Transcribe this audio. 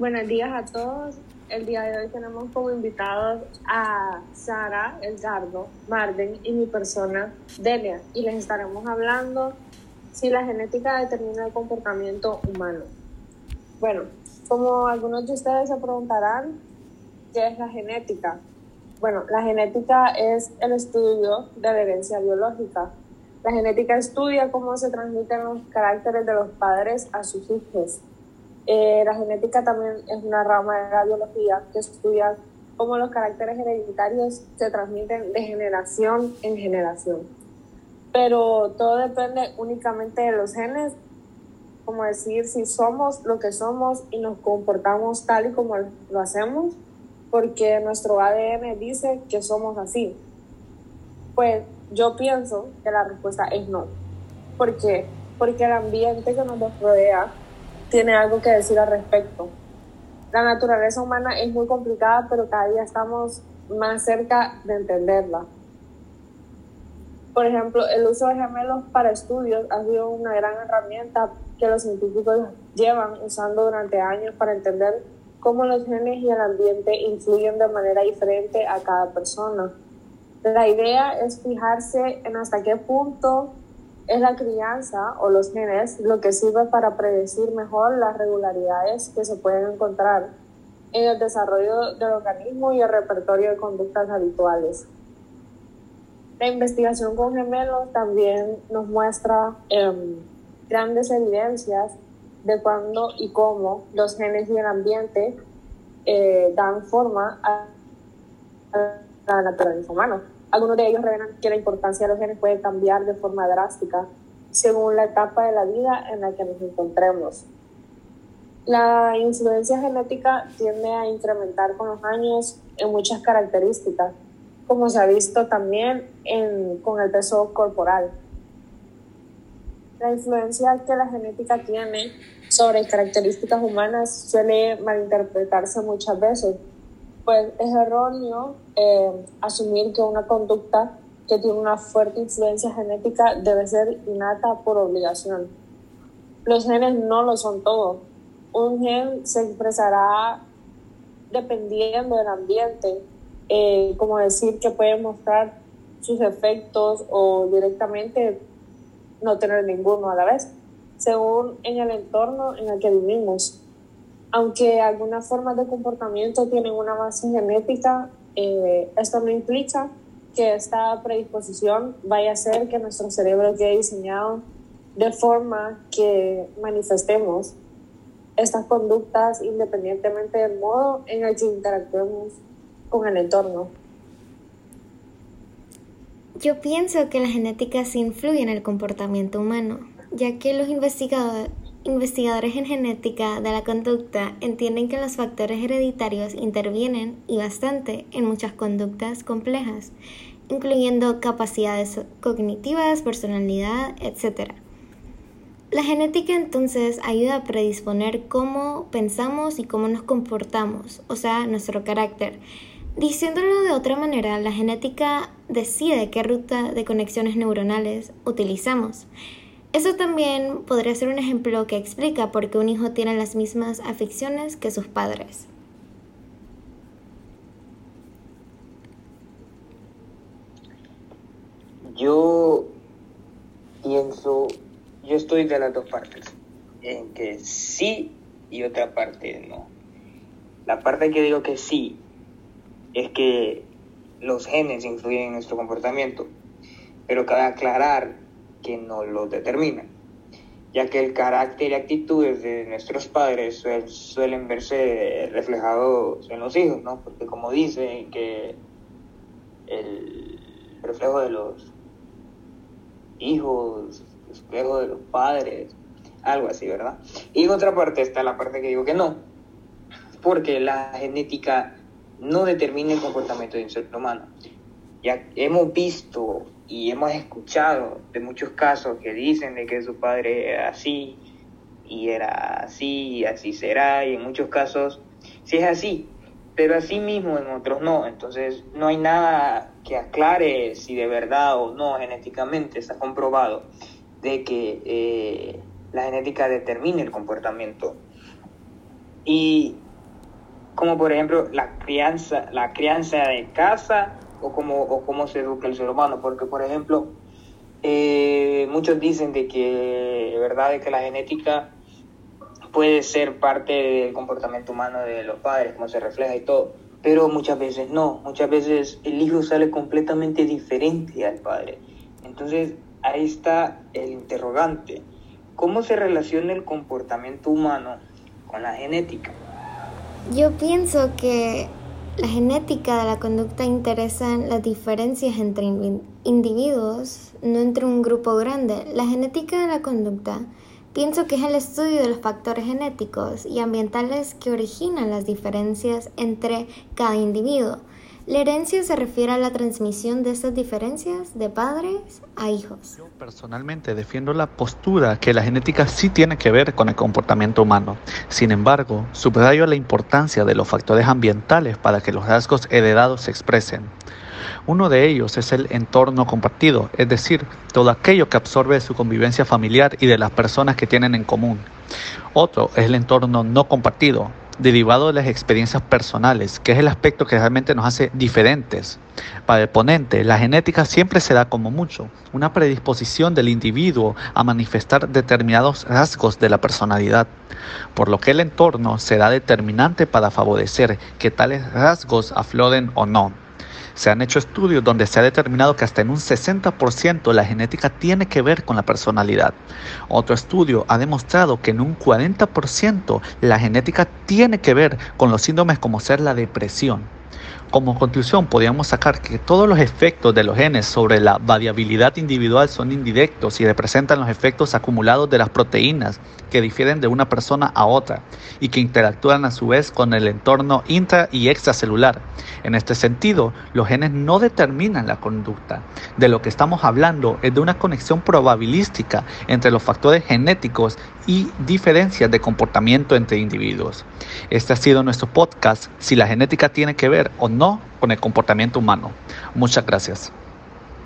Buenos días a todos. El día de hoy tenemos como invitados a Sara, Edgardo, Marden y mi persona, Delia, y les estaremos hablando si la genética determina el comportamiento humano. Bueno, como algunos de ustedes se preguntarán, ¿qué es la genética? Bueno, la genética es el estudio de la herencia biológica. La genética estudia cómo se transmiten los caracteres de los padres a sus hijos. Eh, la genética también es una rama de la biología que estudia cómo los caracteres hereditarios se transmiten de generación en generación. Pero todo depende únicamente de los genes, como decir si somos lo que somos y nos comportamos tal y como lo hacemos, porque nuestro ADN dice que somos así. Pues yo pienso que la respuesta es no. ¿Por qué? Porque el ambiente que nos rodea tiene algo que decir al respecto. La naturaleza humana es muy complicada, pero cada día estamos más cerca de entenderla. Por ejemplo, el uso de gemelos para estudios ha sido una gran herramienta que los científicos llevan usando durante años para entender cómo los genes y el ambiente influyen de manera diferente a cada persona. La idea es fijarse en hasta qué punto es la crianza o los genes lo que sirve para predecir mejor las regularidades que se pueden encontrar en el desarrollo del organismo y el repertorio de conductas habituales. La investigación con gemelos también nos muestra em, grandes evidencias de cuándo y cómo los genes y el ambiente eh, dan forma a la naturaleza humana. Algunos de ellos revelan que la importancia de los genes puede cambiar de forma drástica según la etapa de la vida en la que nos encontremos. La influencia genética tiende a incrementar con los años en muchas características, como se ha visto también con el peso corporal. La influencia que la genética tiene sobre características humanas suele malinterpretarse muchas veces pues es erróneo eh, asumir que una conducta que tiene una fuerte influencia genética debe ser innata por obligación. Los genes no lo son todo. Un gen se expresará dependiendo del ambiente, eh, como decir que puede mostrar sus efectos o directamente no tener ninguno a la vez, según en el entorno en el que vivimos aunque algunas formas de comportamiento tienen una base genética, eh, esto no implica que esta predisposición vaya a ser que nuestro cerebro quede diseñado de forma que manifestemos estas conductas independientemente del modo en el que interactuemos con el entorno. Yo pienso que la genética sí influye en el comportamiento humano, ya que los investigadores Investigadores en genética de la conducta entienden que los factores hereditarios intervienen y bastante en muchas conductas complejas, incluyendo capacidades cognitivas, personalidad, etc. La genética entonces ayuda a predisponer cómo pensamos y cómo nos comportamos, o sea, nuestro carácter. Diciéndolo de otra manera, la genética decide qué ruta de conexiones neuronales utilizamos. Eso también podría ser un ejemplo que explica por qué un hijo tiene las mismas aficiones que sus padres. Yo pienso, yo estoy de las dos partes, en que sí y otra parte no. La parte que digo que sí es que los genes influyen en nuestro comportamiento, pero cabe aclarar que nos lo determinan, ya que el carácter y actitudes de nuestros padres suelen verse reflejados en los hijos, ¿no? Porque como dicen que el reflejo de los hijos, el reflejo de los padres, algo así, ¿verdad? Y en otra parte está la parte que digo que no, porque la genética no determina el comportamiento de un ser humano. Ya hemos visto y hemos escuchado de muchos casos que dicen de que su padre era así y era así y así será y en muchos casos sí es así, pero así mismo en otros no. Entonces no hay nada que aclare si de verdad o no genéticamente está comprobado de que eh, la genética determine el comportamiento. Y como por ejemplo la crianza, la crianza de casa o cómo, o cómo se educa el ser humano, porque por ejemplo, eh, muchos dicen de que, ¿verdad?, de que la genética puede ser parte del comportamiento humano de los padres, como se refleja y todo, pero muchas veces no, muchas veces el hijo sale completamente diferente al padre. Entonces, ahí está el interrogante. ¿Cómo se relaciona el comportamiento humano con la genética? Yo pienso que la genética de la conducta interesa en las diferencias entre individuos, no entre un grupo grande. La genética de la conducta pienso que es el estudio de los factores genéticos y ambientales que originan las diferencias entre cada individuo. La herencia se refiere a la transmisión de estas diferencias de padres a hijos. Yo personalmente defiendo la postura que la genética sí tiene que ver con el comportamiento humano. Sin embargo, subrayo la importancia de los factores ambientales para que los rasgos heredados se expresen. Uno de ellos es el entorno compartido, es decir, todo aquello que absorbe su convivencia familiar y de las personas que tienen en común. Otro es el entorno no compartido, derivado de las experiencias personales, que es el aspecto que realmente nos hace diferentes. Para el ponente, la genética siempre se da como mucho, una predisposición del individuo a manifestar determinados rasgos de la personalidad, por lo que el entorno será determinante para favorecer que tales rasgos afloren o no. Se han hecho estudios donde se ha determinado que hasta en un 60% la genética tiene que ver con la personalidad. Otro estudio ha demostrado que en un 40% la genética tiene que ver con los síndromes como ser la depresión. Como conclusión, podríamos sacar que todos los efectos de los genes sobre la variabilidad individual son indirectos y representan los efectos acumulados de las proteínas que difieren de una persona a otra y que interactúan a su vez con el entorno intra y extracelular. En este sentido, los genes no determinan la conducta. De lo que estamos hablando es de una conexión probabilística entre los factores genéticos y diferencias de comportamiento entre individuos. Este ha sido nuestro podcast, si la genética tiene que o no con el comportamiento humano. Muchas gracias.